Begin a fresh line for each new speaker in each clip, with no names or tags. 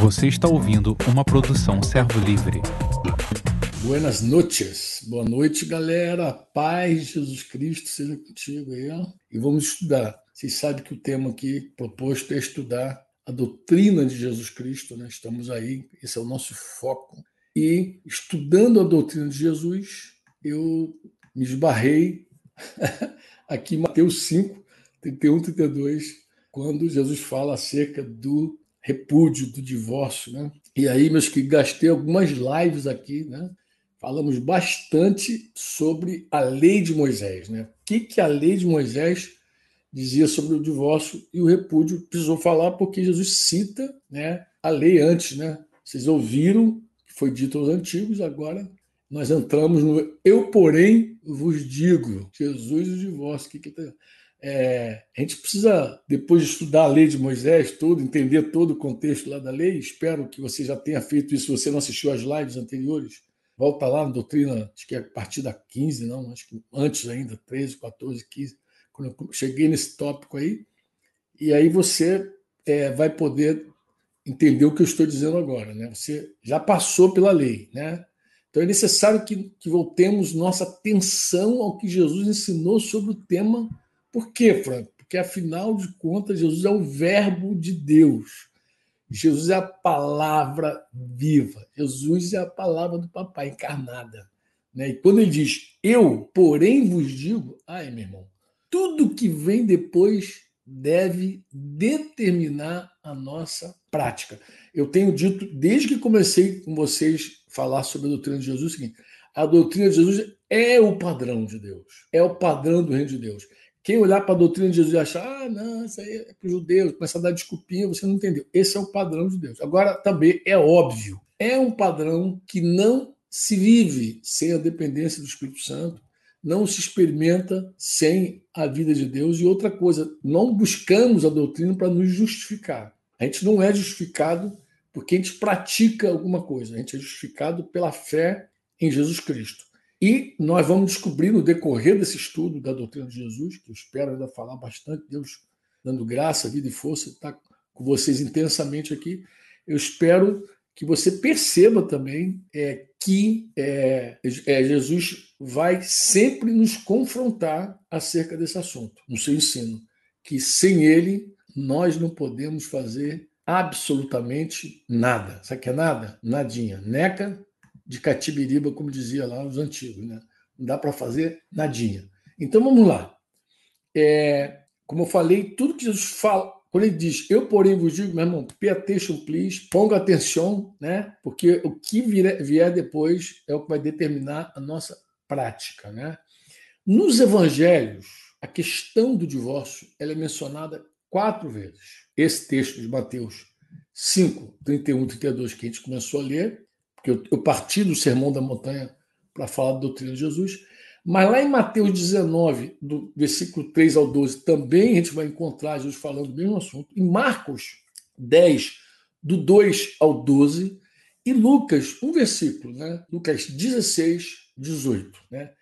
Você está ouvindo uma produção Servo Livre.
Buenas noches. Boa noite, galera. Paz Jesus Cristo seja contigo aí. E vamos estudar. Vocês sabem que o tema aqui proposto é estudar a doutrina de Jesus Cristo, né? Estamos aí, esse é o nosso foco. E estudando a doutrina de Jesus, eu me esbarrei aqui em Mateus 5, 31, 32, quando Jesus fala acerca do repúdio, do divórcio. Né? E aí, meus que gastei algumas lives aqui, né? falamos bastante sobre a lei de Moisés. Né? O que, que a lei de Moisés dizia sobre o divórcio e o repúdio? Precisou falar porque Jesus cita né, a lei antes. Né? Vocês ouviram que foi dito aos antigos, agora nós entramos no eu, porém, vos digo. Jesus e o divórcio. Que, que tá... É, a gente precisa, depois de estudar a lei de Moisés, tudo, entender todo o contexto lá da lei. Espero que você já tenha feito isso. Se você não assistiu às lives anteriores, volta lá na doutrina, acho que é a partir da 15, não, acho que antes ainda, 13, 14, 15, quando eu cheguei nesse tópico aí. E aí você é, vai poder entender o que eu estou dizendo agora. Né? Você já passou pela lei. Né? Então é necessário que, que voltemos nossa atenção ao que Jesus ensinou sobre o tema por quê, Franco? Porque, afinal de contas, Jesus é o Verbo de Deus. Jesus é a palavra viva. Jesus é a palavra do Papai encarnada. Né? E quando ele diz, eu, porém, vos digo, ai, meu irmão, tudo que vem depois deve determinar a nossa prática. Eu tenho dito, desde que comecei com vocês falar sobre a doutrina de Jesus, o seguinte: a doutrina de Jesus é o padrão de Deus, é o padrão do reino de Deus. Quem olhar para a doutrina de Jesus e achar, ah, não, isso aí é para os judeus, começar a dar desculpinha, você não entendeu. Esse é o padrão de Deus. Agora, também é óbvio, é um padrão que não se vive sem a dependência do Espírito Santo, não se experimenta sem a vida de Deus. E outra coisa, não buscamos a doutrina para nos justificar. A gente não é justificado porque a gente pratica alguma coisa, a gente é justificado pela fé em Jesus Cristo. E nós vamos descobrir no decorrer desse estudo da doutrina de Jesus, que eu espero ainda falar bastante, Deus dando graça, vida e força, estar com vocês intensamente aqui. Eu espero que você perceba também é, que é, é, Jesus vai sempre nos confrontar acerca desse assunto, no seu ensino, que sem ele nós não podemos fazer absolutamente nada. Sabe o que é nada? Nadinha. Neca, de Catibiriba, como dizia lá os antigos. Né? Não dá para fazer nadinha. Então vamos lá. É, como eu falei, tudo que Jesus fala, quando ele diz, eu porém vos digo, meu irmão, pay attention, please, ponga atenção, né? Porque o que vier, vier depois é o que vai determinar a nossa prática, né? Nos evangelhos, a questão do divórcio ela é mencionada quatro vezes. Esse texto de Mateus 5, 31, 32, que a gente começou a ler, porque eu, eu parti do Sermão da Montanha para falar da doutrina de Jesus. Mas lá em Mateus 19, do versículo 3 ao 12, também a gente vai encontrar Jesus falando do mesmo assunto. Em Marcos 10, do 2 ao 12, e Lucas, um versículo, né? Lucas 16, 18. Né?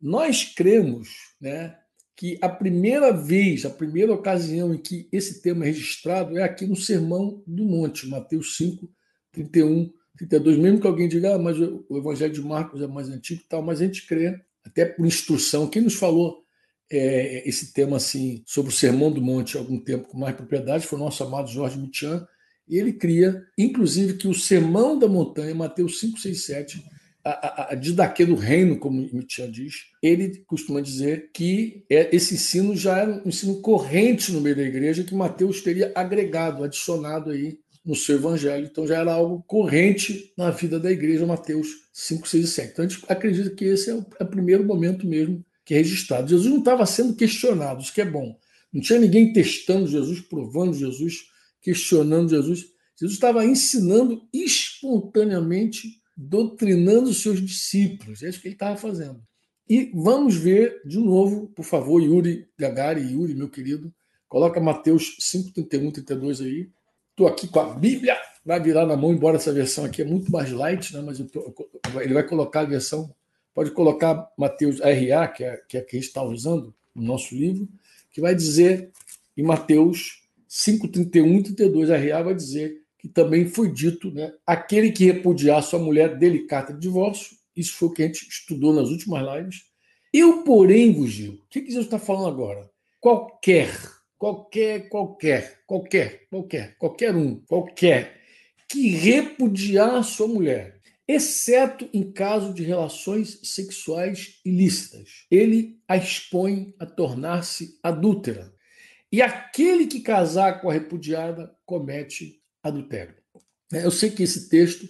Nós cremos né, que a primeira vez, a primeira ocasião em que esse tema é registrado é aqui no Sermão do Monte, Mateus 5, 31 32, mesmo que alguém diga, ah, mas o Evangelho de Marcos é mais antigo tal, mas a gente crê, até por instrução. Quem nos falou é, esse tema assim sobre o Sermão do Monte há algum tempo com mais propriedade foi o nosso amado Jorge Mitian, e ele cria, inclusive, que o Sermão da Montanha, Mateus 5, 6, 7, a, a, a didaquê do reino, como Mitian diz, ele costuma dizer que é, esse ensino já era um ensino corrente no meio da igreja que Mateus teria agregado, adicionado aí no seu evangelho. Então já era algo corrente na vida da igreja, Mateus 5, 6 e 7. Então a gente acredita que esse é o, é o primeiro momento mesmo que é registrado. Jesus não estava sendo questionado, isso que é bom. Não tinha ninguém testando Jesus, provando Jesus, questionando Jesus. Jesus estava ensinando espontaneamente, doutrinando os seus discípulos. É isso que ele estava fazendo. E vamos ver de novo, por favor, Yuri Gagari, Yuri, meu querido, coloca Mateus 5, 31, 32 aí. Estou aqui com a Bíblia, vai virar na mão, embora essa versão aqui é muito mais light, né? mas tô, ele vai colocar a versão, pode colocar Mateus RA, que é, que é a que está usando no nosso livro, que vai dizer em Mateus 5, 31 e 32, RA vai dizer que também foi dito, né? Aquele que repudiar sua mulher dele carta de divórcio, isso foi o que a gente estudou nas últimas lives. Eu, porém, vos digo, o que, que Jesus está falando agora? Qualquer, qualquer, qualquer, qualquer, qualquer, qualquer um, qualquer, que repudiar sua mulher, exceto em caso de relações sexuais ilícitas. Ele a expõe a tornar-se adúltera. E aquele que casar com a repudiada comete adultério. É, eu sei que esse texto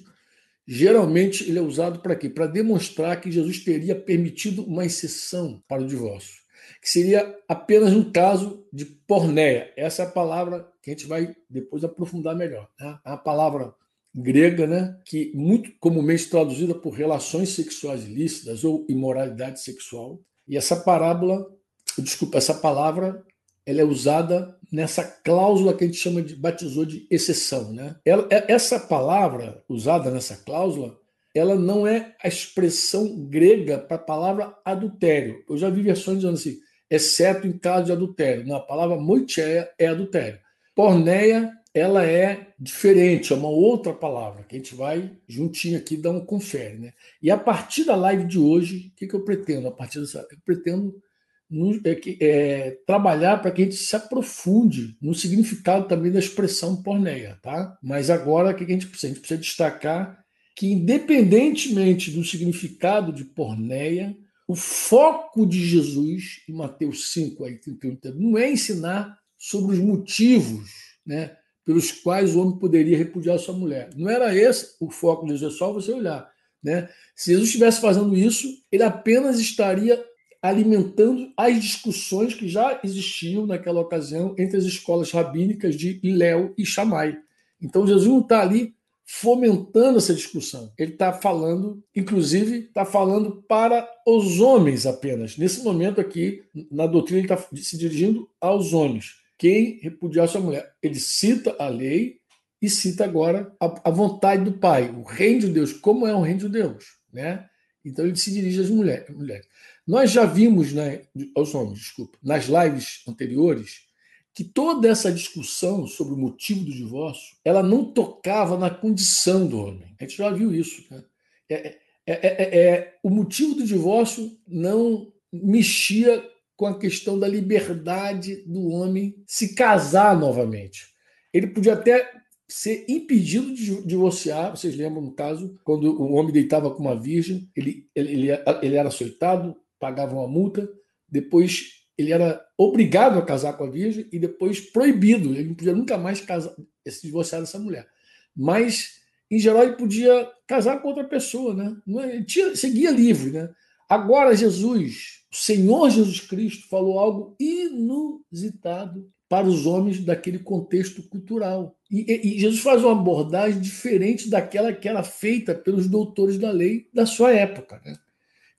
geralmente ele é usado para quê? Para demonstrar que Jesus teria permitido uma exceção para o divórcio, que seria apenas um caso de pornéia. Essa é a palavra que a gente vai depois aprofundar melhor. Né? É a palavra grega, né, que muito comumente traduzida por relações sexuais ilícitas ou imoralidade sexual. E essa parábola, desculpa, essa palavra, ela é usada nessa cláusula que a gente chama de batizou de exceção, né? Ela, é, essa palavra usada nessa cláusula, ela não é a expressão grega para a palavra adultério. Eu já vi versões dizendo assim, exceto em caso de adultério. Não, a palavra moicheia é adultério. Porneia ela é diferente, é uma outra palavra, que a gente vai juntinho aqui dar um confere. Né? E a partir da live de hoje, o que, que eu pretendo? A partir dessa, eu pretendo é, é, trabalhar para que a gente se aprofunde no significado também da expressão porneia. Tá? Mas agora, o que a gente precisa? A gente precisa destacar que, independentemente do significado de porneia, o foco de Jesus, em Mateus 5, aí, 31, não é ensinar sobre os motivos né, pelos quais o homem poderia repudiar sua mulher. Não era esse o foco de Jesus, é só você olhar. Né? Se Jesus estivesse fazendo isso, ele apenas estaria alimentando as discussões que já existiam naquela ocasião entre as escolas rabínicas de Iléu e Shammai. Então Jesus não está ali fomentando essa discussão. Ele está falando, inclusive, está falando para os homens apenas. Nesse momento aqui, na doutrina, ele está se dirigindo aos homens quem repudiar sua mulher. Ele cita a lei e cita agora a, a, vontade do Pai, o reino de Deus. Como é o reino de Deus? Né? Então ele se dirige às mulheres. Nós já vimos, né, aos homens, desculpa, nas lives anteriores, que toda essa discussão sobre o motivo do divórcio, ela não tocava na condição do homem. A gente já viu isso. Né? É, é, é, é, o motivo do divórcio não mexia com a questão da liberdade do homem se casar novamente. Ele podia até ser impedido de divorciar. Vocês lembram, no caso, quando o homem deitava com uma virgem, ele, ele, ele era açoitado, pagava uma multa, depois ele era obrigado a casar com a virgem e depois proibido. Ele não podia nunca mais casar, se divorciar dessa mulher. Mas, em geral, ele podia casar com outra pessoa, né? É, ele tinha, seguia livre, né? Agora, Jesus, o Senhor Jesus Cristo, falou algo inusitado para os homens daquele contexto cultural. E, e, Jesus faz uma abordagem diferente daquela que era feita pelos doutores da lei da sua época. Né?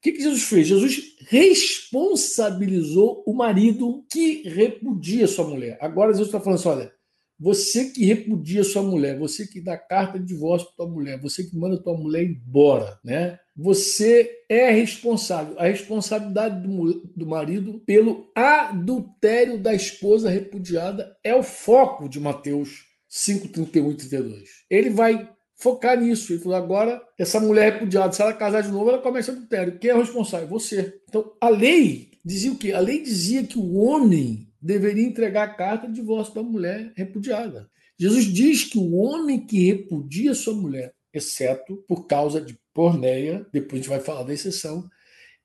Que, que Jesus fez? Jesus responsabilizou o marido que repudia sua mulher. Agora Jesus está falando assim: olha, você que repudia sua mulher, você que dá carta de divórcio para tua mulher, você que manda tua mulher embora, né? Você é responsável. A responsabilidade do, do marido pelo adultério da esposa repudiada é o foco de Mateus 5, 31 e 32. Ele vai focar nisso. Ele falou: agora, essa mulher repudiada, se ela casar de novo, ela começa adultério. Quem é o responsável? Você. Então, a lei dizia o quê? A lei dizia que o homem deveria entregar a carta de divórcio da mulher repudiada. Jesus diz que o homem que repudia sua mulher, exceto por causa de porneia, depois a gente vai falar da exceção,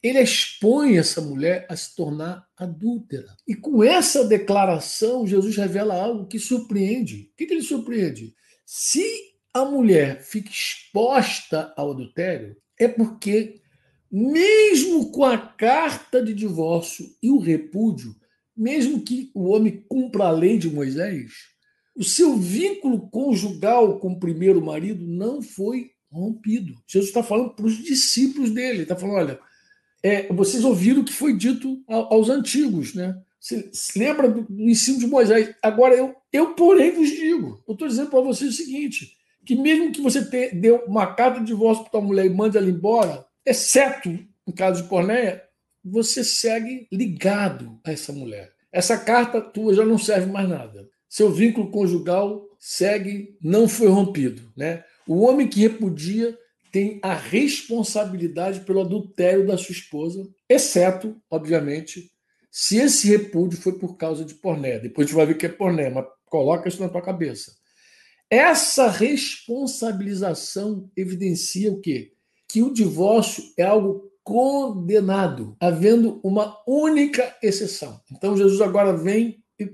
ele expõe essa mulher a se tornar adúltera. E com essa declaração, Jesus revela algo que surpreende. O que, que ele surpreende? Se a mulher fica exposta ao adultério, é porque, mesmo com a carta de divórcio e o repúdio, mesmo que o homem cumpra a lei de Moisés, o seu vínculo conjugal com o primeiro marido não foi rompido. Jesus está falando para os discípulos dele, ele está falando: olha, é, vocês ouviram o que foi dito aos antigos, né? Você lembra do, do ensino de Moisés? Agora eu, eu porém vos digo, eu estou dizendo para vocês o seguinte: que mesmo que você te, deu uma carta de divórcio para tua mulher e mande ela embora, exceto no caso de Pornéia, você segue ligado a essa mulher. Essa carta tua já não serve mais nada. Seu vínculo conjugal segue, não foi rompido. Né? O homem que repudia tem a responsabilidade pelo adultério da sua esposa, exceto, obviamente, se esse repúdio foi por causa de porné. Depois a gente vai ver que é porné, mas coloca isso na tua cabeça. Essa responsabilização evidencia o quê? Que o divórcio é algo condenado, havendo uma única exceção. Então Jesus agora vem e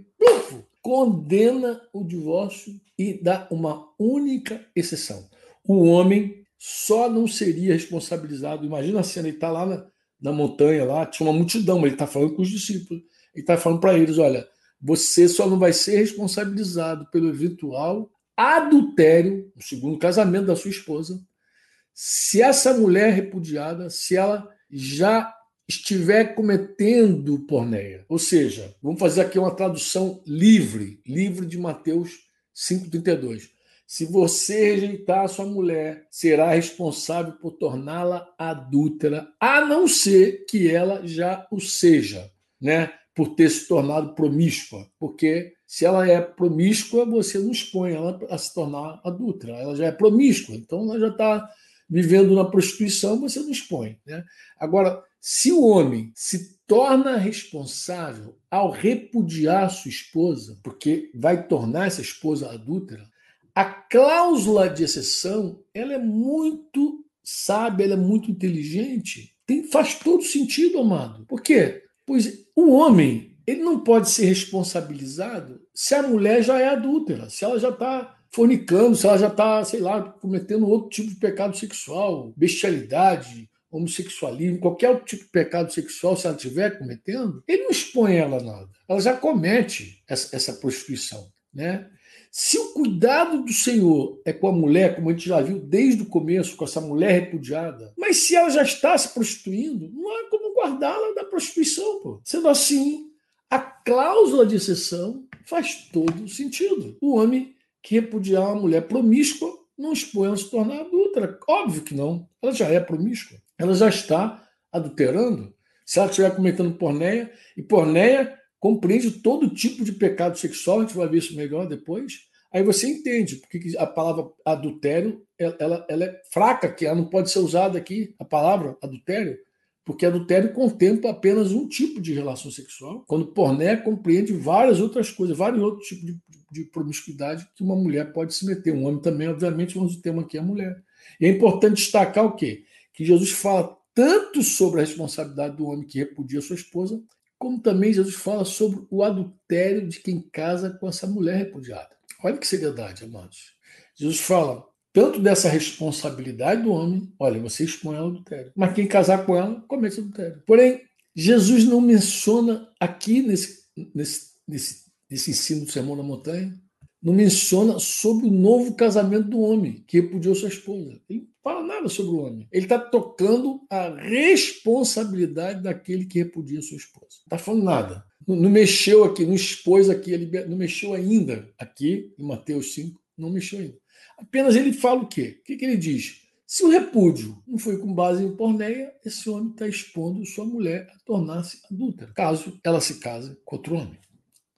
condena o divórcio e dá uma única exceção. O homem só não seria responsabilizado. Imagina a cena, ele está lá na, na, montanha, lá tinha uma multidão, ele está falando com os discípulos. Ele está falando para eles: olha, você só não vai ser responsabilizado pelo eventual adultério, o segundo casamento da sua esposa, se essa mulher repudiada, se ela já estiver cometendo porneia. Ou seja, vamos fazer aqui uma tradução livre, livre de Mateus 5:32. Se você rejeitar a sua mulher, será responsável por torná-la adúltera, a não ser que ela já o seja, né? Por ter se tornado promíscua, porque se ela é promíscua, você não expõe ela a se tornar adúltera. Ela já é promíscua, então ela já está vivendo na prostituição, você não expõe. Né? Agora, se o homem se torna responsável ao repudiar sua esposa, porque vai tornar essa esposa adúltera, a cláusula de exceção ela é muito sábia, ela é muito inteligente. Tem, faz todo sentido, amado. Por quê? Pois o homem ele não pode ser responsabilizado se a mulher já é adúltera, se ela já está fornicando, se ela já está, sei lá, cometendo outro tipo de pecado sexual, bestialidade, homossexualismo, qualquer outro tipo de pecado sexual, se ela estiver cometendo, ele não expõe ela a nada. Ela já comete essa, essa prostituição. Né? Se o cuidado do Senhor é com a mulher, como a gente já viu desde o começo, com essa mulher repudiada, mas se ela já está se prostituindo, não há como guardá-la da prostituição. Pô. Sendo assim, a cláusula de exceção faz todo sentido. O homem que repudiar uma mulher promíscua não expõe a se tornar adulta. Óbvio que não. Ela já é promíscua. Ela já está adulterando. Se ela estiver cometendo porneia, e porneia compreende todo tipo de pecado sexual, a gente vai ver isso melhor depois. Aí você entende porque a palavra adultério ela, ela é fraca, que ela não pode ser usada aqui, a palavra adultério, porque adultério contempla apenas um tipo de relação sexual, quando porné compreende várias outras coisas, vários outros tipos de, de promiscuidade que uma mulher pode se meter. Um homem também, obviamente, mas o tema aqui é a mulher. E é importante destacar o quê? Que Jesus fala tanto sobre a responsabilidade do homem que repudia sua esposa, como também Jesus fala sobre o adultério de quem casa com essa mulher repudiada. Olha que seriedade, amados. Jesus fala tanto dessa responsabilidade do homem, olha, você expõe ela ao adultério. Mas quem casar com ela, comete adultério. Porém, Jesus não menciona aqui nesse, nesse, nesse, nesse ensino do Sermão da Montanha, não menciona sobre o novo casamento do homem que repudiou sua esposa. Ele não fala nada sobre o homem. Ele está tocando a responsabilidade daquele que repudia sua esposa. Não está falando nada. Não, não, mexeu aqui, não expôs aqui, não mexeu ainda aqui, em Mateus 5, não mexeu ainda. Apenas ele fala o quê? O que, que ele diz? Se o repúdio não foi com base em porneia, esse homem está expondo sua mulher a tornar-se adúltera, caso ela se case com outro homem.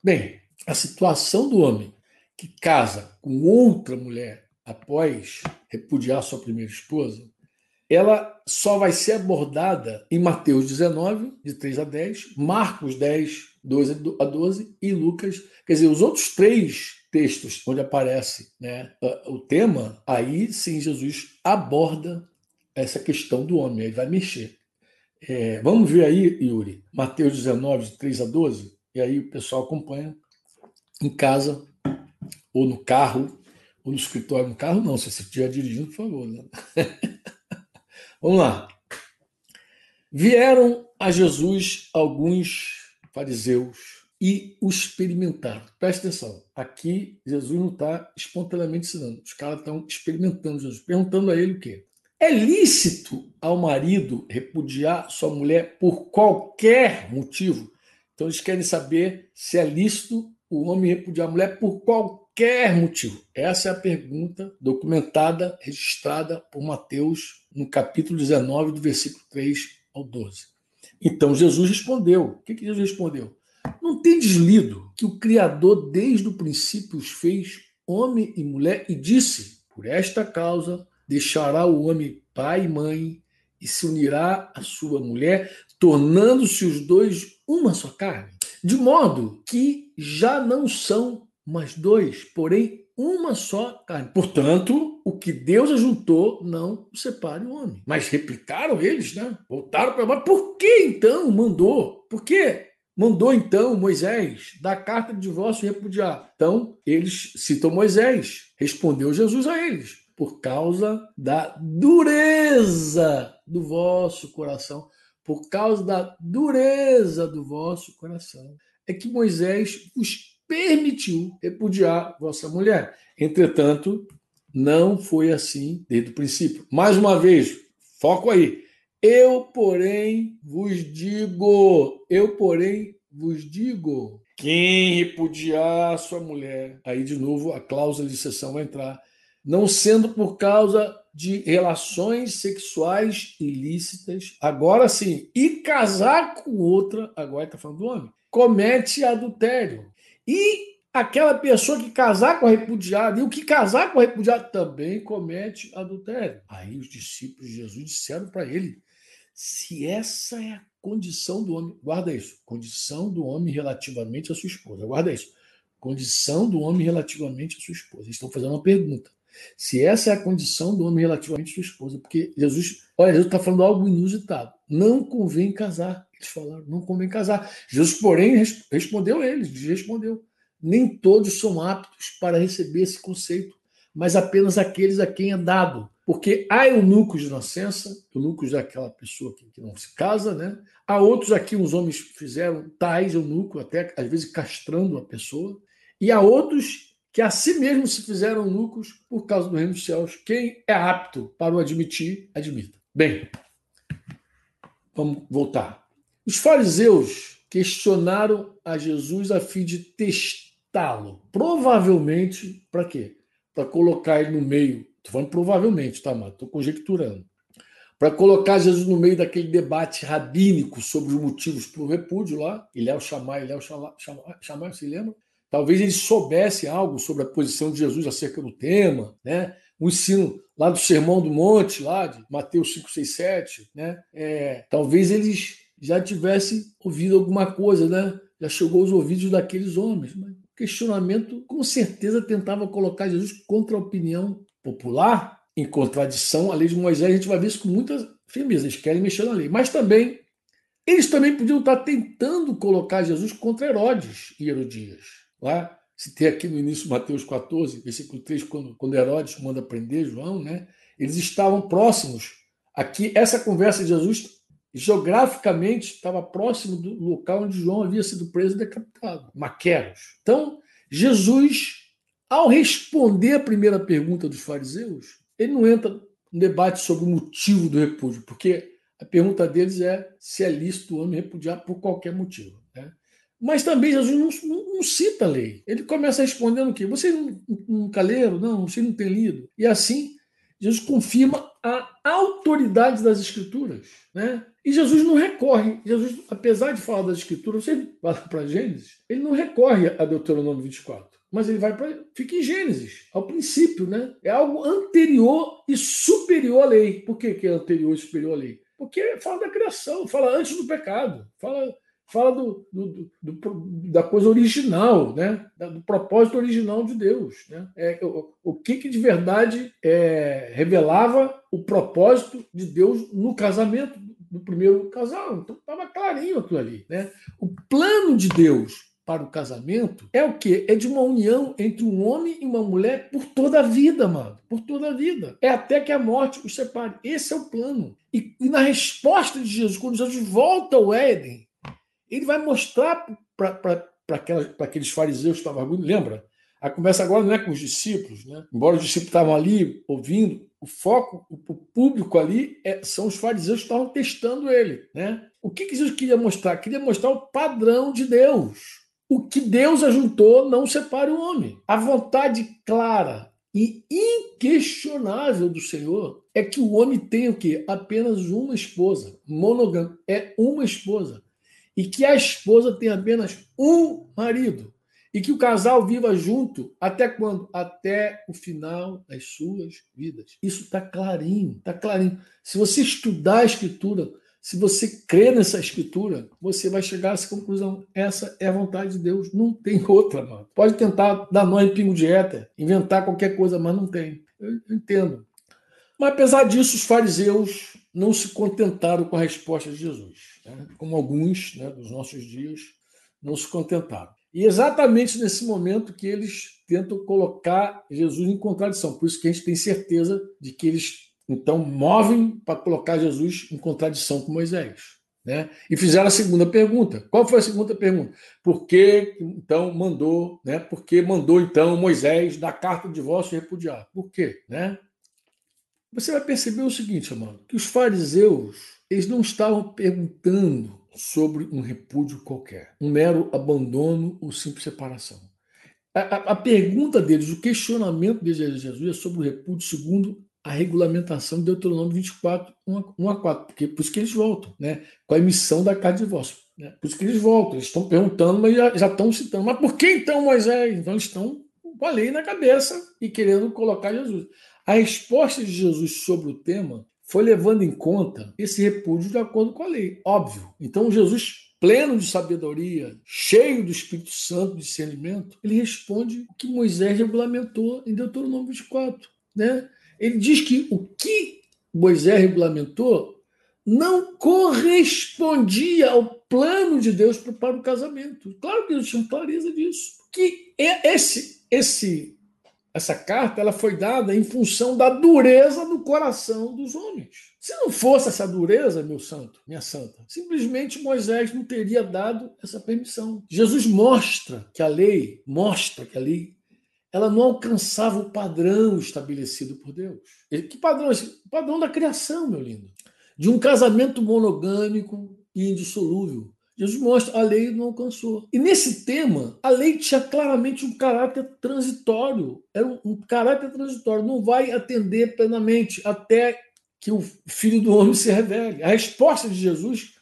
Bem, a situação do homem que casa com outra mulher após repudiar sua primeira esposa, ela só vai ser abordada em Mateus 19, de 3 a 10, Marcos 10, 12 a 12 e Lucas. Quer dizer, os outros três textos onde aparece né, o tema, aí sim Jesus aborda essa questão do homem, aí vai mexer. É, vamos ver aí, Yuri, Mateus 19, de 3 a 12, e aí o pessoal acompanha em casa, ou no carro, ou no escritório. No carro, não, se você estiver dirigindo, por favor. Né? vamos lá. Vieram a Jesus alguns fariseus e o experimentaram. Presta atenção, aqui Jesus não está espontaneamente ensinando, os caras estão experimentando Jesus, perguntando a ele o quê? É lícito ao marido repudiar sua mulher por qualquer motivo? Então eles querem saber se é lícito o homem repudiar a mulher por qualquer motivo. Essa é a pergunta documentada, registrada por Mateus no capítulo 19, do versículo 3 ao 12. Então Jesus respondeu. O que, que Jesus respondeu? Não tem deslido que o Criador, desde o princípio, os fez homem e mulher, e disse: Por esta causa deixará o homem pai e mãe e se unirá à sua mulher, tornando-se os dois uma só carne. De modo que já não são mais dois, porém uma só carne. Portanto, o que Deus ajuntou não separe o homem. Mas replicaram eles, né? Voltaram para. Mas por que então mandou? Por que mandou então Moisés dar carta de divórcio repudiar? Então, eles citam Moisés. Respondeu Jesus a eles: por causa da dureza do vosso coração. Por causa da dureza do vosso coração. É que Moisés vos permitiu repudiar vossa mulher. Entretanto, não foi assim desde o princípio. Mais uma vez, foco aí. Eu, porém, vos digo, eu, porém, vos digo, quem repudiar sua mulher, aí de novo a cláusula de sessão vai entrar, não sendo por causa de relações sexuais ilícitas, agora sim, e casar com outra, agora está falando do homem, comete adultério. E aquela pessoa que casar com a repudiada, e o que casar com a repudiada também comete adultério. Aí os discípulos de Jesus disseram para ele: se essa é a condição do homem, guarda isso, condição do homem relativamente à sua esposa, guarda isso, condição do homem relativamente à sua esposa. Estão fazendo uma pergunta. Se essa é a condição do homem relativamente à sua esposa, porque Jesus, olha, Jesus está falando algo inusitado. Não convém casar. Eles falaram, não convém casar. Jesus, porém, respondeu a eles, respondeu. Nem todos são aptos para receber esse conceito, mas apenas aqueles a quem é dado. Porque há eunucos de nascença, eunucos é aquela pessoa que, não se casa, né? Há outros aqui, os homens fizeram tais eunucos, até às vezes castrando a pessoa. E há outros que a si mesmos se fizeram eunucos por causa do reino dos céus. Quem é apto para o admitir, admita. Bem, vamos voltar. Os fariseus questionaram a Jesus a fim de testá-lo. Provavelmente, para quê? Para colocar ele no meio. Estou falando provavelmente, tá, mas estou conjecturando. Para colocar Jesus no meio daquele debate rabínico sobre os motivos para o repúdio lá. Ilhéu Shammai, Ilhéu Shammai, se lembra? Talvez ele soubesse algo sobre a posição de Jesus acerca do tema, né? o ensino lá do Sermão do Monte, lá de Mateus 5, 6, 7, né? É, talvez eles já tivesse ouvido alguma coisa, né? Já chegou aos ouvidos daqueles homens. Mas questionamento, com certeza, tentava colocar Jesus contra a opinião popular, em contradição à lei de Moisés. A gente vai ver isso com muita firmeza. Eles querem mexer na lei. Mas também, eles também podiam estar tentando colocar Jesus contra Herodes e Herodias. Lá, se tem aqui no início Mateus 14, versículo 3, quando, quando Herodes manda prender João, né? Eles estavam próximos. Aqui, essa conversa de Jesus geograficamente estava próximo do local onde João havia sido preso e decapitado, Maqueros. Então, Jesus, ao responder a primeira pergunta dos fariseus, ele não entra no debate sobre o motivo do repúdio, porque a pergunta deles é se é lícito o homem repudiar por qualquer motivo. Né? Mas também Jesus não, não, não, cita a lei. Ele começa respondendo o quê? Vocês nunca leram? Não, vocês não têm lido. E assim, Jesus confirma a autoridade das Escrituras. Né? E Jesus não recorre. Jesus, apesar de falar das Escrituras, você vai para Gênesis, ele não recorre a Deuteronômio 24. Mas ele vai para. Fica em Gênesis, ao princípio, né? É algo anterior e superior à lei. Por que, que é anterior e superior à lei? Porque fala da criação, fala antes do pecado, fala fala do, do, do, da coisa original, né? do propósito original de Deus. Né? É, o, o que, que de verdade é, revelava o propósito de Deus no casamento do primeiro casal. Então estava clarinho aquilo ali. Né? O plano de Deus para o casamento é o que? É de uma união entre um homem e uma mulher por toda a vida, mano. Por toda a vida. É até que a morte os separe. Esse é o plano. E, e na resposta de Jesus, quando Jesus volta ao Éden, ele vai mostrar para aqueles fariseus que estavam argumentando, lembra? A conversa agora não é com os discípulos, né? embora os discípulos estavam ali ouvindo, o foco, o público ali é, são os fariseus que estavam testando ele. Né? O que, que Jesus queria mostrar? Queria mostrar o padrão de Deus. O que Deus ajuntou não separe o homem. A vontade clara e inquestionável do Senhor é que o homem tenha o quê? Apenas uma esposa. Monogâmico. É uma esposa e que a esposa tem apenas um marido. e que o casal viva junto até quando? Até o final das suas vidas. Isso está clarinho, está clarinho. Se você estudar a escritura, se você crer nessa escritura, você vai chegar a essa conclusão. Essa é a vontade de Deus. Não tem outra, mano. Pode tentar dar nó em pingo de éter, inventar qualquer coisa, mas não tem. Eu entendo. Mas apesar disso, os fariseus não se contentaram com a resposta de Jesus. Né? Como alguns né, dos nossos dias não se contentaram. E exatamente nesse momento que eles tentam colocar Jesus em contradição. Por isso que a gente tem certeza de que eles então, movem para colocar Jesus em contradição com Moisés. Né? E fizeram a segunda pergunta. Qual foi a segunda pergunta? Por que então mandou, né? Por que mandou então Moisés dar carta de divórcio e repudiar? Por quê, né? Você vai perceber o seguinte, amado, que os fariseus, eles não estavam perguntando sobre um repúdio qualquer, um mero abandono ou simples separação. A, a, a pergunta deles, o questionamento a Jesus é sobre o repúdio segundo a regulamentação de Deuteronômio 24, 1 a 4, porque por isso que eles voltam, né? com a emissão da carta de divórcio. Né? Por isso que eles voltam, eles estão perguntando, mas já, já estão citando. Mas por que então Moisés? Então eles estão com a lei na cabeça e querendo colocar Jesus. A resposta de Jesus sobre o tema foi levando em conta esse repúdio de acordo com a lei, óbvio. Então Jesus pleno de sabedoria, cheio do Espírito Santo, de discernimento, ele responde o que Moisés regulamentou em Deuteronômio 24, né? Ele diz que o que Moisés regulamentou não correspondia ao plano de Deus para o casamento. Claro que Deus tinha clareza disso. Que é esse, esse, essa carta ela foi dada em função da dureza do coração dos homens. Se não fosse essa dureza, meu santo, minha santa, simplesmente Moisés não teria dado essa permissão. Jesus mostra que a lei, mostra que a lei ela não alcançava o padrão estabelecido por Deus. Que padrão? O padrão da criação, meu lindo. De um casamento monogâmico e indissolúvel. Jesus mostra, a lei não alcançou. E nesse tema, a lei tinha claramente um caráter transitório. Era um, caráter transitório, não vai atender plenamente até que o Filho do Homem se revele. A resposta de Jesus,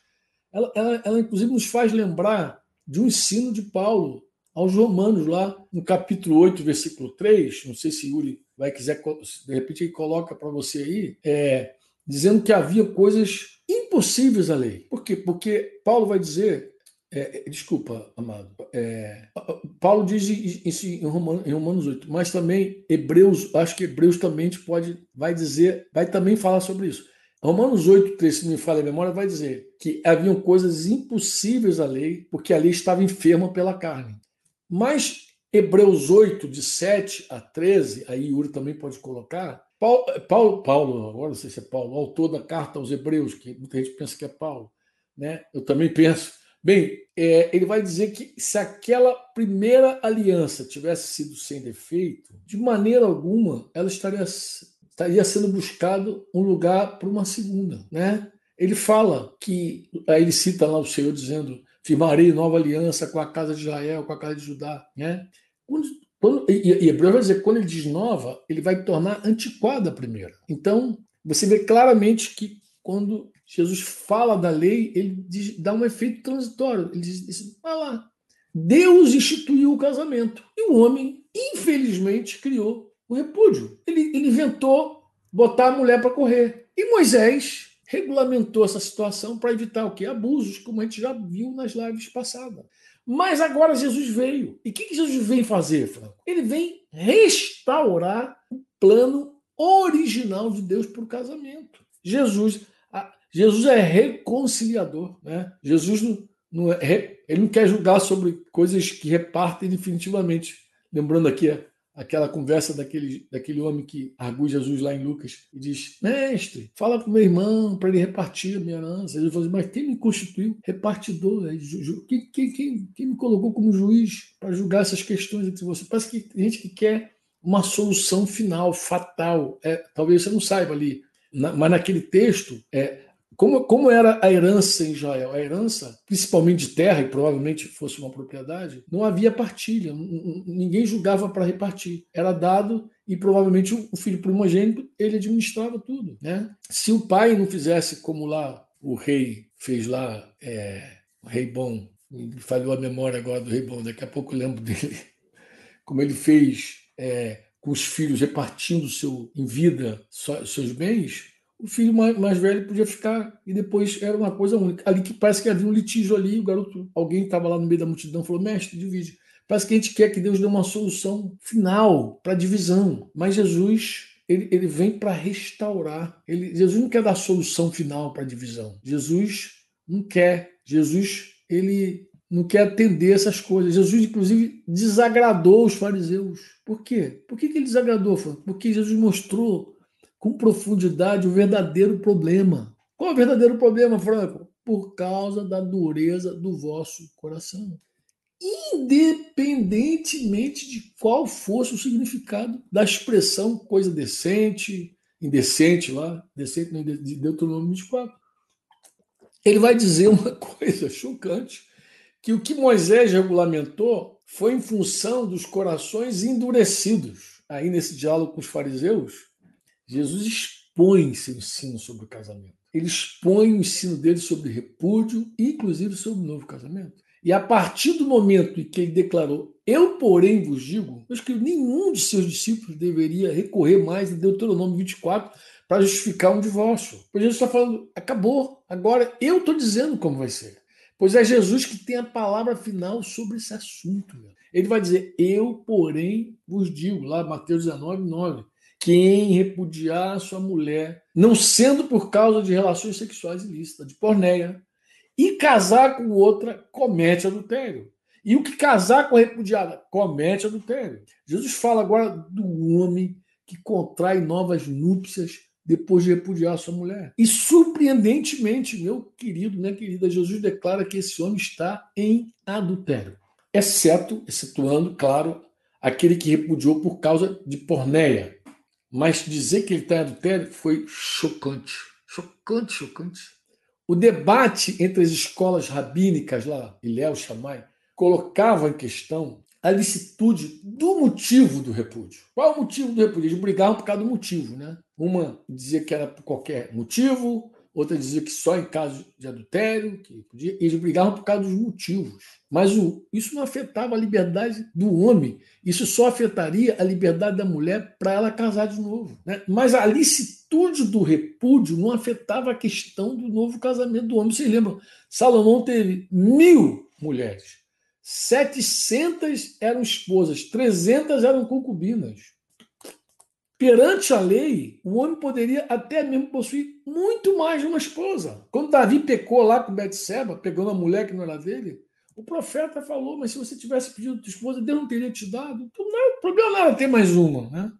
ela, ela, ela inclusive nos faz lembrar de um ensino de Paulo aos Romanos, lá no capítulo 8, versículo 3. Não sei se Yuri vai quiser, de repente, ele coloca para você aí, é, dizendo que havia coisas impossíveis à lei. Por quê? Porque Paulo vai dizer. É, desculpa, amado. É, Paulo diz isso em Romanos, em Romanos 8, mas também Hebreus, acho que Hebreus também pode, vai dizer, vai também falar sobre isso. Romanos 8, 3, se me falha a memória, vai dizer que haviam coisas impossíveis à lei, porque a lei estava enferma pela carne. Mas Hebreus 8, de 7 a 13, aí Yuri também pode colocar, Paulo, Paulo, Paulo, agora não sei se é Paulo, autor da carta aos Hebreus, que muita gente pensa que é Paulo, né? eu também penso. Bem, é, ele vai dizer que se aquela primeira aliança tivesse sido sem defeito, de maneira alguma ela estaria, estaria sendo buscado um lugar para uma segunda. Né? Ele fala que, aí ele cita lá o Senhor dizendo firmarei nova aliança com a casa de Israel, com a casa de Judá. Né? Quando, quando, e, e vai dizer quando ele diz nova, ele vai tornar antiquada a primeira. Então, você vê claramente que quando Jesus fala da lei, ele diz, dá um efeito transitório. Ele diz, diz lá, Deus instituiu o casamento. E o homem, infelizmente, criou o repúdio. Ele, ele inventou botar a mulher para correr. E Moisés regulamentou essa situação para evitar o que? Abusos, como a gente já viu nas lives passadas. Mas agora Jesus veio. E o que, que Jesus vem fazer, Franco? Ele vem restaurar o plano original de Deus para o casamento. Jesus, Jesus é reconciliador. Né? Jesus não, não é, ele não quer julgar sobre coisas que repartem definitivamente. Lembrando aqui aquela conversa daquele, daquele homem que argui Jesus lá em Lucas e diz: Mestre, fala com meu irmão para ele repartir a minha herança. Jesus falou assim, mas quem me constituiu repartidor? Quem, quem, quem, quem me colocou como juiz para julgar essas questões entre você? Parece que tem gente que quer uma solução final, fatal. É, talvez você não saiba ali, na, mas naquele texto, é, como, como era a herança em Israel? A herança, principalmente de terra, e provavelmente fosse uma propriedade, não havia partilha, ninguém julgava para repartir. Era dado e provavelmente o filho primogênito ele administrava tudo. Né? Se o pai não fizesse como lá o rei fez lá, é, o rei bom falhou a memória agora do rei bom, daqui a pouco eu lembro dele. Como ele fez é, com os filhos repartindo seu, em vida seus bens, o filho mais, mais, velho podia ficar e depois era uma coisa única. Ali que parece que havia um litígio ali, o garoto, alguém estava lá no meio da multidão falou: mestre, divide. Parece que a gente quer que Deus dê uma solução final para a divisão, mas Jesus ele, ele vem para restaurar. Ele, Jesus não quer dar solução final para a divisão. Jesus não quer. Jesus ele não quer atender essas coisas. Jesus, inclusive, desagradou os fariseus. Por quê? Por que, que ele desagradou? Porque Jesus mostrou com profundidade o verdadeiro problema. Qual é o verdadeiro problema, Franco? Por causa da dureza do vosso coração independentemente de qual fosse o significado da expressão coisa decente, indecente lá, decente de Deuteronômio 24. Ele vai dizer uma coisa chocante, que o que Moisés regulamentou foi em função dos corações endurecidos. Aí nesse diálogo com os fariseus, Jesus expõe seu ensino sobre o casamento. Ele expõe o ensino dele sobre repúdio, inclusive sobre o novo casamento. E a partir do momento em que ele declarou, eu, porém, vos digo, acho que nenhum de seus discípulos deveria recorrer mais a Deuteronômio 24 para justificar um divórcio. Pois Jesus está falando, acabou, agora eu estou dizendo como vai ser. Pois é Jesus que tem a palavra final sobre esse assunto. Ele vai dizer, eu, porém, vos digo, lá Mateus 19, 9, quem repudiar sua mulher, não sendo por causa de relações sexuais ilícitas, de porneia, e casar com outra comete adultério. E o que casar com a repudiada comete adultério. Jesus fala agora do homem que contrai novas núpcias depois de repudiar sua mulher. E surpreendentemente, meu querido, minha querida, Jesus declara que esse homem está em adultério. Exceto, excetuando, claro, aquele que repudiou por causa de porneia. Mas dizer que ele está em adultério foi chocante. Chocante, chocante. O debate entre as escolas rabínicas lá, Ilhéu Shammai, colocava em questão a licitude do motivo do repúdio. Qual o motivo do repúdio? Eles brigavam por causa do motivo, né? Uma dizia que era por qualquer motivo, outra dizia que só em caso de adultério, que podia, eles brigavam por causa dos motivos. Mas o, isso não afetava a liberdade do homem, isso só afetaria a liberdade da mulher para ela casar de novo. Né? Mas a licitude do repúdio não afetava a questão do novo casamento do homem. Vocês lembram? Salomão teve mil mulheres, 700 eram esposas, 300 eram concubinas. Perante a lei, o homem poderia até mesmo possuir muito mais de uma esposa. Quando Davi pecou lá com Betseba, pegando a mulher que não era dele, o profeta falou: Mas se você tivesse pedido tua esposa, Deus não teria te dado. Então, não, o problema não era ter mais uma. Né?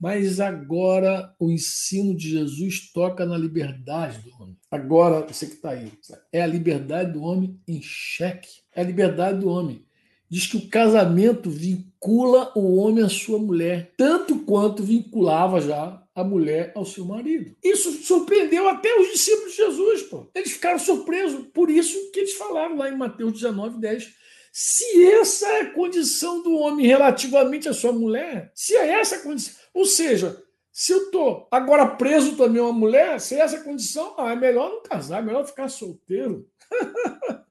Mas agora o ensino de Jesus toca na liberdade do homem. Agora, você que está aí, é a liberdade do homem em xeque. É a liberdade do homem diz que o casamento vincula o homem à sua mulher, tanto quanto vinculava já a mulher ao seu marido. Isso surpreendeu até os discípulos de Jesus, pô. Eles ficaram surpresos, por isso que eles falaram lá em Mateus 19, 10. Se essa é a condição do homem relativamente à sua mulher, se é essa a condição, ou seja, se eu estou agora preso também a uma mulher, se é essa a condição, ah, é melhor não casar, é melhor ficar solteiro.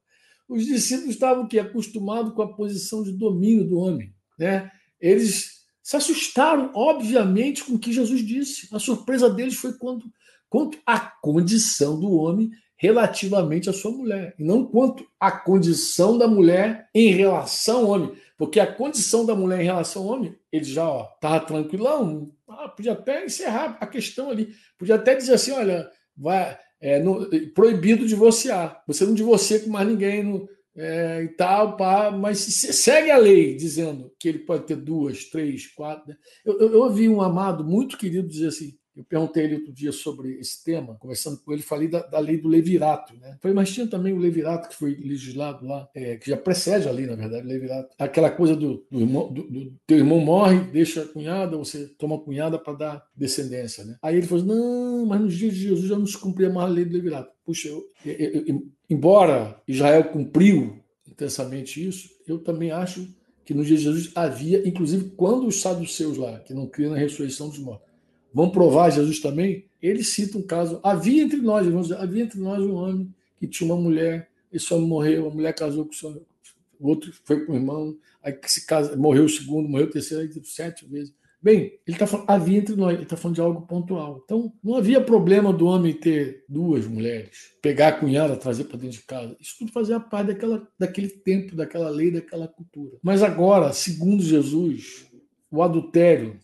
os discípulos estavam que acostumados com a posição de domínio do homem, né? Eles se assustaram, obviamente, com o que Jesus disse. A surpresa deles foi quando quanto à condição do homem relativamente à sua mulher, e não quanto à condição da mulher em relação ao homem, porque a condição da mulher em relação ao homem, ele já estava tranquilão, ah, podia até encerrar a questão ali, podia até dizer assim, olha, vai, é, no, proibido divorciar. Você não divorcia com mais ninguém no, é, e tal, pá, mas segue a lei dizendo que ele pode ter duas, três, quatro. Né? Eu, eu, eu ouvi um amado muito querido dizer assim: eu perguntei ele outro dia sobre esse tema, conversando com ele, falei da, da lei do levirato. Né? Falei, mas tinha também o levirato que foi legislado lá, é, que já precede a lei, na verdade, levirato. Aquela coisa do, do, irmão, do, do teu irmão morre, deixa a cunhada, você toma a cunhada para dar descendência. Né? Aí ele falou, não, mas nos dias de Jesus já não se cumpria mais a lei do levirato. Puxa, eu, eu, eu, embora Israel cumpriu intensamente isso, eu também acho que nos dias de Jesus havia, inclusive quando os saduceus lá, que não criam na ressurreição dos mortos, vão provar Jesus também, ele cita um caso. Havia entre nós, dizer, havia entre nós um homem que tinha uma mulher, esse homem morreu, a mulher casou com o outro foi com o irmão, aí se casa, morreu o segundo, morreu o terceiro, aí sete vezes. Bem, ele está falando, havia entre nós, ele está falando de algo pontual. Então, não havia problema do homem ter duas mulheres, pegar a cunhada, trazer para dentro de casa. Isso tudo fazia parte daquela, daquele tempo, daquela lei, daquela cultura. Mas agora, segundo Jesus, o adultério,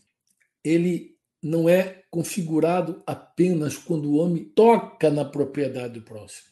ele não é configurado apenas quando o homem toca na propriedade do próximo,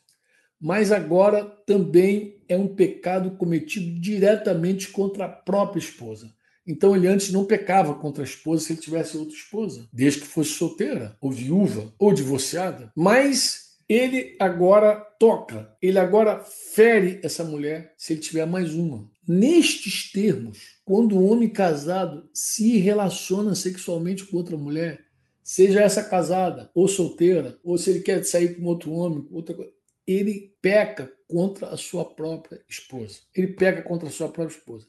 mas agora também é um pecado cometido diretamente contra a própria esposa. Então ele antes não pecava contra a esposa se ele tivesse outra esposa, desde que fosse solteira, ou viúva, ou divorciada. Mas ele agora toca, ele agora fere essa mulher se ele tiver mais uma. Nestes termos, quando o um homem casado se relaciona sexualmente com outra mulher, seja essa casada ou solteira, ou se ele quer sair com outro homem, outra coisa, ele peca contra a sua própria esposa. Ele peca contra a sua própria esposa.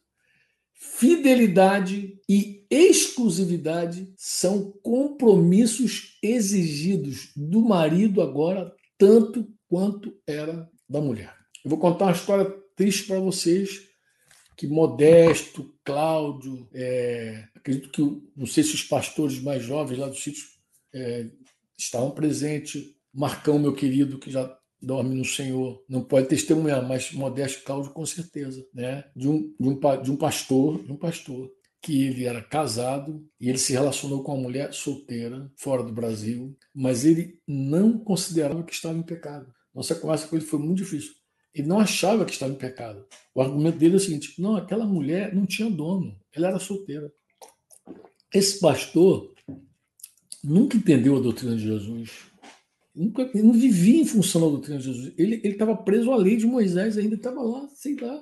Fidelidade e exclusividade são compromissos exigidos do marido agora, tanto quanto era da mulher. Eu vou contar uma história triste para vocês, que Modesto, Cláudio, é, acredito que, não sei se os pastores mais jovens lá do sítio é, estavam presentes, Marcão, meu querido, que já dorme no Senhor, não pode testemunhar, mas Modesto Cláudio com certeza, né? De um, de um, de um pastor, de um pastor que ele era casado e ele se relacionou com uma mulher solteira fora do Brasil, mas ele não considerava que estava em pecado. Nossa conversa com ele foi muito difícil. Ele não achava que estava em pecado. O argumento dele é o seguinte: não, aquela mulher não tinha dono, ela era solteira. Esse pastor nunca entendeu a doutrina de Jesus nunca, ele não vivia em função da doutrina de Jesus. Ele estava preso à lei de Moisés, ainda estava lá, sei lá.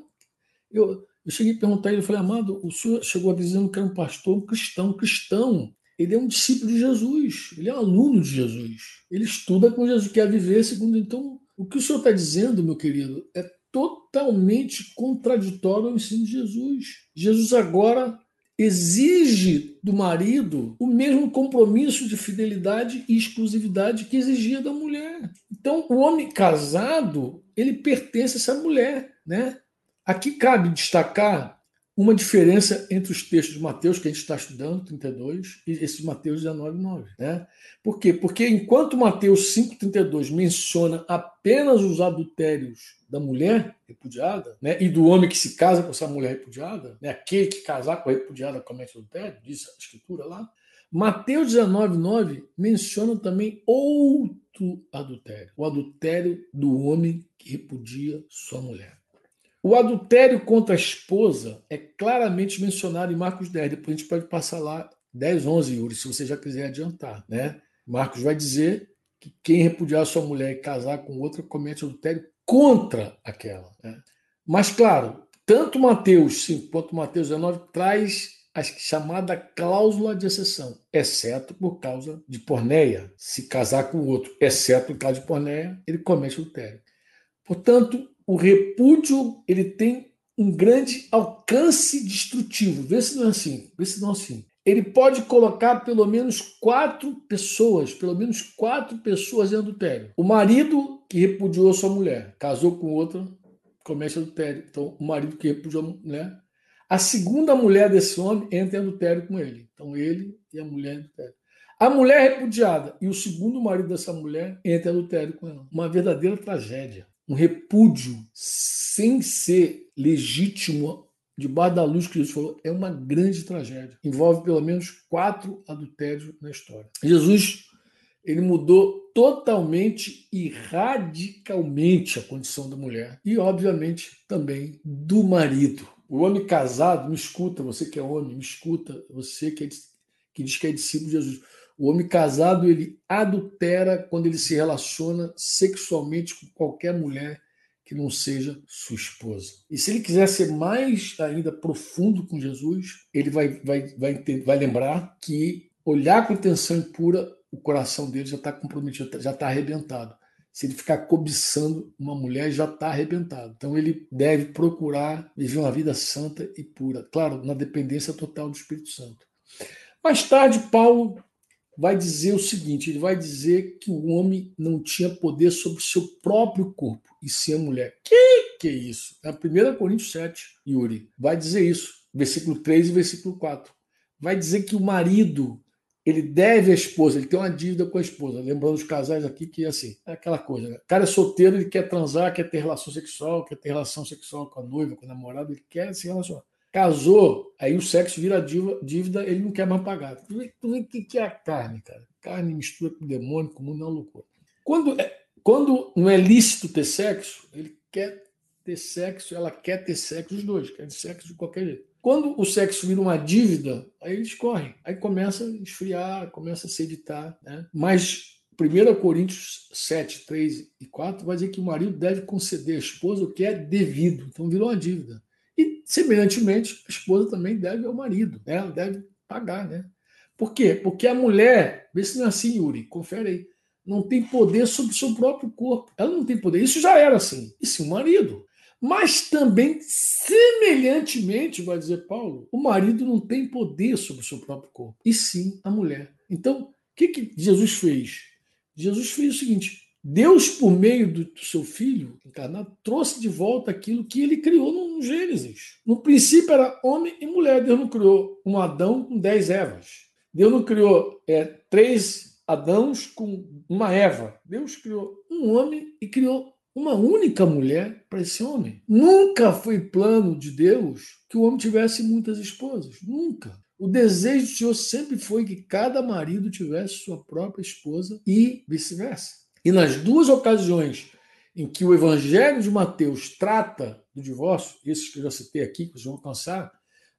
Eu, eu cheguei a perguntar a ele, eu falei, amado, o senhor chegou a dizendo que era um pastor, um cristão. Um cristão, ele é um discípulo de Jesus, ele é um aluno de Jesus. Ele estuda com Jesus, quer viver segundo. Então, o que o senhor está dizendo, meu querido, é totalmente contraditório ao ensino de Jesus. Jesus agora exige do marido o mesmo compromisso de fidelidade e exclusividade que exigia da mulher. Então, o homem casado, ele pertence a essa mulher, né? Aqui cabe destacar uma diferença entre os textos de Mateus, que a gente está estudando, 32, e esse Mateus 19, 9. Né? Por quê? Porque enquanto Mateus 5,32 menciona apenas os adultérios da mulher repudiada, né, e do homem que se casa com essa mulher repudiada, né, aquele que casar com a repudiada comete adultério, diz a escritura lá, Mateus 19, 9 menciona também outro adultério, o adultério do homem que repudia sua mulher. O adultério contra a esposa é claramente mencionado em Marcos 10. Depois a gente pode passar lá 10, 11, Yuri, se você já quiser adiantar. Né? Marcos vai dizer que quem repudiar sua mulher e casar com outra comete adultério contra aquela. Né? Mas, claro, tanto Mateus 5 quanto Mateus 19 traz a chamada cláusula de exceção, exceto por causa de porneia. Se casar com outro, exceto em caso de porneia, ele comete adultério. Portanto, o repúdio ele tem um grande alcance destrutivo. Vê se não é assim. Vê se não é assim. Ele pode colocar pelo menos quatro pessoas, pelo menos quatro pessoas em adultério. O marido que repudiou sua mulher, casou com outra, comete adultério. Então, o marido que repudiou a mulher. A segunda mulher desse homem entra em adultério com ele. Então, ele e a mulher em adultério. A mulher repudiada e o segundo marido dessa mulher entra em adultério com ela. Uma verdadeira tragédia um repúdio sem ser legítimo debaixo da luz que Jesus falou, é uma grande tragédia. Envolve pelo menos quatro adultérios na história. Jesus ele mudou totalmente e radicalmente a condição da mulher e, obviamente, também do marido. O homem casado, me escuta, você que é homem, me escuta, você que, é, que diz que é discípulo de Jesus. O homem casado ele adultera quando ele se relaciona sexualmente com qualquer mulher que não seja sua esposa. E se ele quiser ser mais ainda profundo com Jesus, ele vai, vai, vai, vai lembrar que olhar com intenção impura, o coração dele já está comprometido, já está arrebentado. Se ele ficar cobiçando uma mulher, já está arrebentado. Então ele deve procurar viver uma vida santa e pura. Claro, na dependência total do Espírito Santo. Mais tarde, Paulo vai dizer o seguinte: ele vai dizer que o homem não tinha poder sobre o seu próprio corpo, e sim a mulher. Que que é isso? É a 1 Coríntios 7, Yuri, vai dizer isso, versículo 3 e versículo 4. Vai dizer que o marido ele deve à esposa, ele tem uma dívida com a esposa. Lembrando os casais aqui que assim, é aquela coisa, né? O cara é solteiro, ele quer transar, quer ter relação sexual, quer ter relação sexual com a noiva, com a namorada, ele quer se relacionar. Casou, aí o sexo vira dívida, ele não quer mais pagar. Tu vê, tu vê o que é a carne, cara? Carne mistura com demônio, com mundo, não é loucura. Quando, é, quando não é lícito ter sexo, ele quer ter sexo, ela quer ter sexo, os dois, quer ter sexo de qualquer jeito. Quando o sexo vira uma dívida, aí eles correm. Aí começa a esfriar, começa a se editar. Né? Mas 1 Coríntios 7, 3 e 4 vai dizer que o marido deve conceder à esposa o que é devido. Então virou uma dívida. Semelhantemente, a esposa também deve ao marido, né? ela deve pagar. Né? Por quê? Porque a mulher, vê se não é assim, Yuri, confere aí, não tem poder sobre o seu próprio corpo. Ela não tem poder. Isso já era assim. E sim o marido. Mas também, semelhantemente, vai dizer Paulo, o marido não tem poder sobre o seu próprio corpo, e sim a mulher. Então, o que, que Jesus fez? Jesus fez o seguinte: Deus, por meio do seu filho encarnado, trouxe de volta aquilo que ele criou no Gênesis. No princípio era homem e mulher. Deus não criou um Adão com dez Evas. Deus não criou é, três Adãos com uma Eva. Deus criou um homem e criou uma única mulher para esse homem. Nunca foi plano de Deus que o homem tivesse muitas esposas. Nunca. O desejo do Senhor sempre foi que cada marido tivesse sua própria esposa e vice-versa. E nas duas ocasiões em que o Evangelho de Mateus trata do divórcio, esses que eu já citei aqui, que vocês vão alcançar,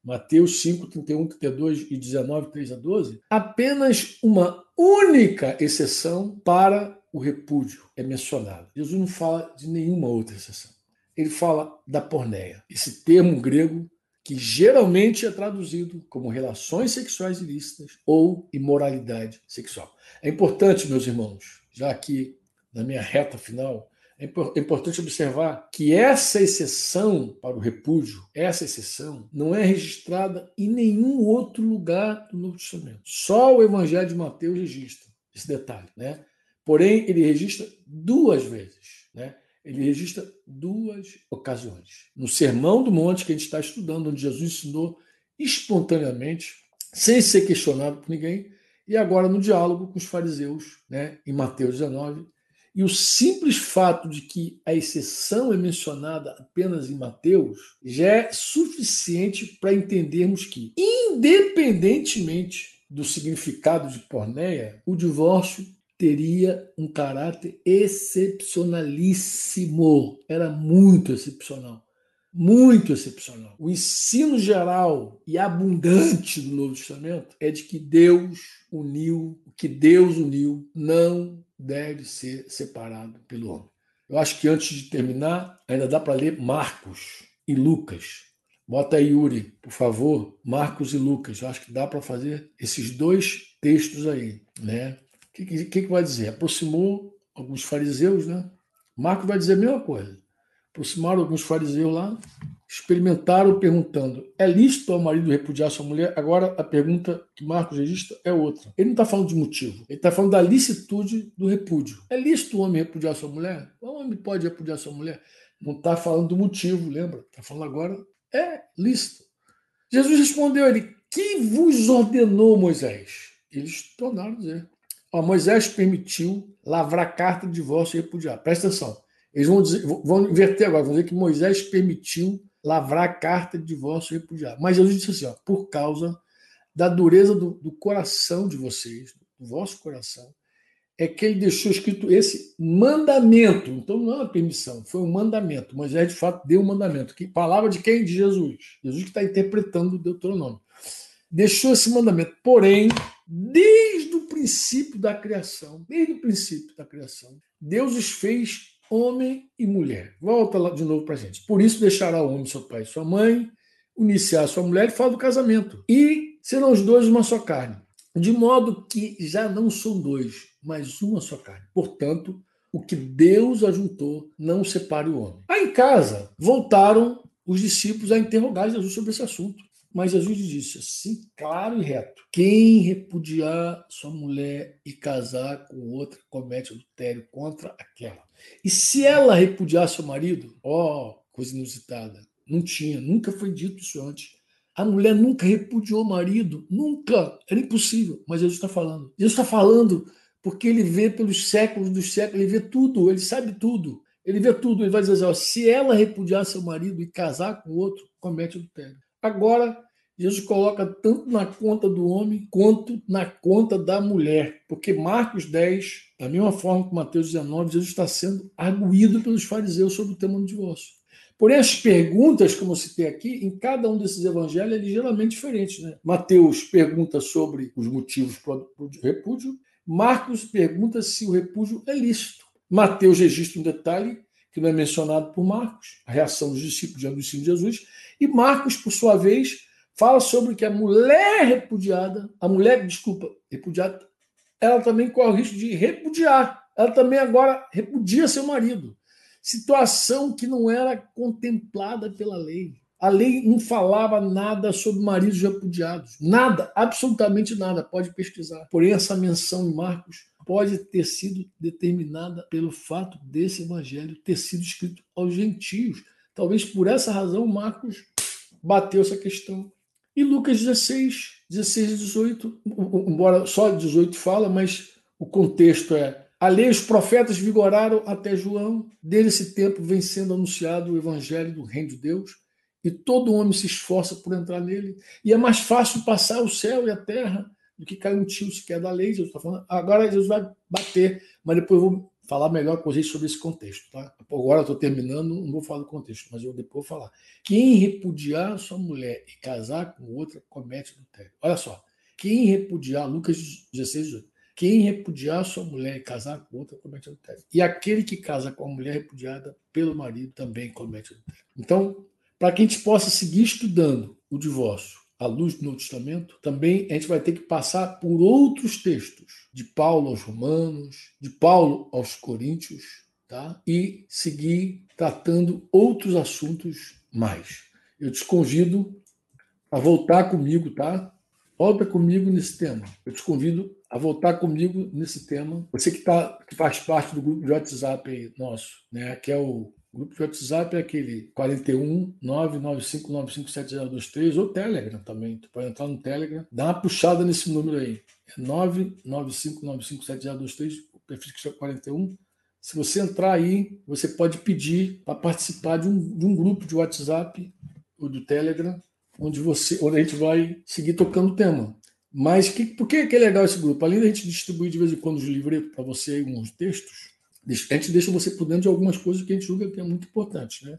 Mateus 5, 31, 32 e 19, 3 a 12, apenas uma única exceção para o repúdio é mencionado. Jesus não fala de nenhuma outra exceção. Ele fala da porneia, esse termo grego que geralmente é traduzido como relações sexuais ilícitas ou imoralidade sexual. É importante, meus irmãos, já aqui na minha reta final, é, é importante observar que essa exceção para o repúdio, essa exceção, não é registrada em nenhum outro lugar do Novo Testamento. Só o Evangelho de Mateus registra esse detalhe, né? Porém, ele registra duas vezes. Né? Ele registra duas ocasiões. No Sermão do Monte, que a gente está estudando, onde Jesus ensinou espontaneamente, sem ser questionado por ninguém, e agora no diálogo com os fariseus, né, em Mateus 19. E o simples fato de que a exceção é mencionada apenas em Mateus já é suficiente para entendermos que, independentemente do significado de porneia, o divórcio teria um caráter excepcionalíssimo. Era muito excepcional. Muito excepcional. O ensino geral e abundante do Novo Testamento é de que Deus uniu, que Deus uniu não deve ser separado pelo homem. Eu acho que antes de terminar, ainda dá para ler Marcos e Lucas. Bota aí, Yuri, por favor, Marcos e Lucas. Eu acho que dá para fazer esses dois textos aí, né? O que, que, que, vai dizer? Aproximou alguns fariseus, né? Marcos vai dizer a mesma coisa. Aproximaram alguns fariseus lá, experimentaram perguntando: é lícito ao marido repudiar sua mulher? Agora a pergunta que Marcos registra é outra. Ele não está falando de motivo, ele está falando da licitude do repúdio. É lícito o homem repudiar sua mulher? O homem pode repudiar sua mulher? Não está falando do motivo, lembra? Está falando agora, é lícito. Jesus respondeu a ele: Quem vos ordenou, Moisés? Eles tornaram a dizer: Ó, Moisés permitiu lavrar carta de divórcio e repudiar. Presta atenção. Eles vão, dizer, vão inverter agora, vão dizer que Moisés permitiu lavrar carta de divórcio e. Mas Jesus disse assim: ó, por causa da dureza do, do coração de vocês, do vosso coração, é que ele deixou escrito esse mandamento. Então não é uma permissão, foi um mandamento. Moisés, de fato, deu um mandamento. Que, palavra de quem? De Jesus. Jesus que está interpretando o Deuteronômio. Deixou esse mandamento. Porém, desde o princípio da criação, desde o princípio da criação, Deus os fez homem e mulher. Volta lá de novo para a gente. Por isso deixará o homem seu pai e sua mãe, iniciar sua mulher e fala do casamento. E serão os dois uma só carne. De modo que já não são dois, mas uma só carne. Portanto, o que Deus ajuntou, não separe o homem. Aí em casa, voltaram os discípulos a interrogar Jesus sobre esse assunto. Mas Jesus disse assim, claro e reto: quem repudiar sua mulher e casar com outra comete adultério contra aquela. E se ela repudiar seu marido, ó, oh, coisa inusitada, não tinha, nunca foi dito isso antes. A mulher nunca repudiou o marido, nunca, era impossível. Mas Jesus está falando. Jesus está falando porque ele vê pelos séculos dos séculos, ele vê tudo, ele sabe tudo. Ele vê tudo, ele vai dizer assim, ó, se ela repudiar seu marido e casar com outro, comete adultério. Agora, Jesus coloca tanto na conta do homem quanto na conta da mulher. Porque Marcos 10, da mesma forma que Mateus 19, Jesus está sendo arguído pelos fariseus sobre o tema do divórcio. Porém, as perguntas, como eu citei aqui, em cada um desses evangelhos é ligeiramente diferente. Né? Mateus pergunta sobre os motivos para o repúdio, Marcos pergunta se o repúdio é lícito. Mateus registra um detalhe que não é mencionado por Marcos, a reação dos discípulos diante do ensino de Jesus, e Marcos, por sua vez, fala sobre que a mulher repudiada, a mulher, desculpa, repudiada, ela também corre o risco de repudiar. Ela também agora repudia seu marido. Situação que não era contemplada pela lei. A lei não falava nada sobre maridos repudiados. Nada, absolutamente nada. Pode pesquisar. Porém, essa menção em Marcos pode ter sido determinada pelo fato desse evangelho ter sido escrito aos gentios. Talvez por essa razão Marcos bateu essa questão. E Lucas 16, 16 e 18, embora só 18 fala, mas o contexto é a lei os profetas vigoraram até João, desde esse tempo vem sendo anunciado o evangelho do reino de Deus, e todo homem se esforça por entrar nele, e é mais fácil passar o céu e a terra do que cair um tio sequer da lei. Jesus está falando. Agora Jesus vai bater, mas depois eu vou falar melhor com vocês sobre esse contexto. Tá? Agora estou terminando, não vou falar do contexto, mas eu depois vou falar. Quem repudiar sua mulher e casar com outra comete adultério. Olha só. Quem repudiar, Lucas 16, 18. Quem repudiar sua mulher e casar com outra comete adultério. E aquele que casa com a mulher repudiada pelo marido também comete adultério. Então, para que a gente possa seguir estudando o divórcio à luz do Novo Testamento, também a gente vai ter que passar por outros textos, de Paulo aos Romanos, de Paulo aos Coríntios, tá? e seguir tratando outros assuntos mais. Eu te convido a voltar comigo, tá? Volta comigo nesse tema. Eu te convido a voltar comigo nesse tema. Você que, tá, que faz parte do grupo de WhatsApp nosso, né? que é o o grupo de WhatsApp é aquele 41 995957023 ou Telegram também. Tu pode entrar no Telegram, dá uma puxada nesse número aí. É 995957023, o que é 41. Se você entrar aí, você pode pedir para participar de um, de um grupo de WhatsApp ou do Telegram, onde você, onde a gente vai seguir tocando o tema. Mas que, por que, que é legal esse grupo? Além da gente distribuir de vez em quando os livretos para você, alguns textos, a gente deixa você por dentro de algumas coisas que a gente julga que é muito importante, né?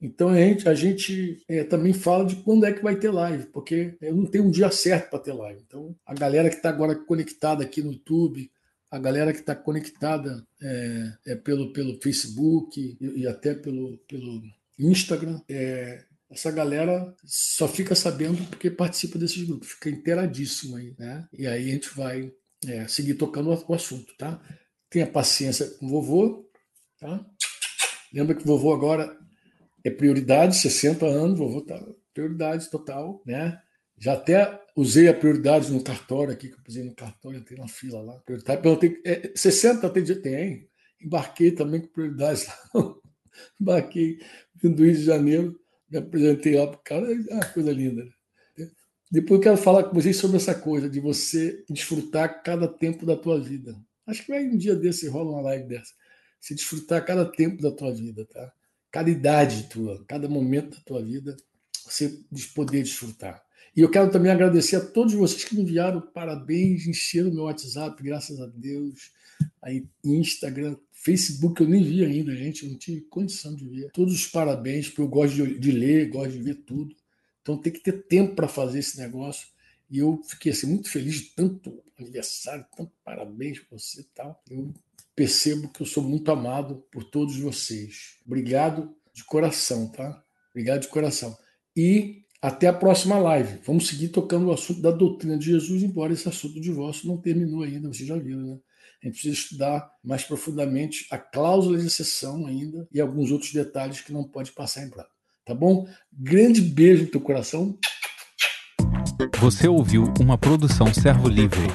Então a gente, a gente é, também fala de quando é que vai ter live, porque eu não tenho um dia certo para ter live. Então a galera que está agora conectada aqui no YouTube, a galera que está conectada é, é, pelo, pelo Facebook e, e, até pelo, pelo Instagram, é, essa galera só fica sabendo porque participa desses grupos, fica inteiradíssimo aí, né? E aí a gente vai seguir tocando o assunto, tá? Tenha paciência com o vovô. Tá? Lembra que o vovô agora é prioridade, 60 anos, vovô tá prioridade total, né? Já até usei a prioridade no cartório aqui, que eu pusei no cartório, entrei na fila lá. Prioridade, perguntei, é, 60 tem, tem? Embarquei também com prioridade lá. Embarquei do Rio de Janeiro, me apresentei lá para o cara, ah, coisa linda. Né? Depois eu quero falar com vocês sobre essa coisa de você desfrutar cada tempo da tua vida. Acho que vai um dia desse rola uma live dessa. Se desfrutar cada tempo da tua vida, tá? Cada idade tua, cada momento da tua vida, você poder desfrutar. E eu quero também agradecer a todos vocês que me enviaram parabéns, encheram meu WhatsApp, graças a Deus. Aí, Instagram, Facebook, eu nem vi ainda, gente, eu não tive condição de ver. Todos os parabéns, porque eu gosto de, de ler, gosto de ver tudo. Então tem que ter tempo para fazer esse negócio. E eu fiquei assim, muito feliz de tanto aniversário, tanto parabéns para você e tal. Eu percebo que eu sou muito amado por todos vocês. Obrigado de coração, tá? Obrigado de coração. E até a próxima live. Vamos seguir tocando o assunto da doutrina de Jesus, embora esse assunto do divórcio não terminou ainda, vocês já viram, né? A gente precisa estudar mais profundamente a cláusula de exceção ainda e alguns outros detalhes que não pode passar em branco. Tá bom? Grande beijo no teu coração
Você ouviu uma produção Servo Livre.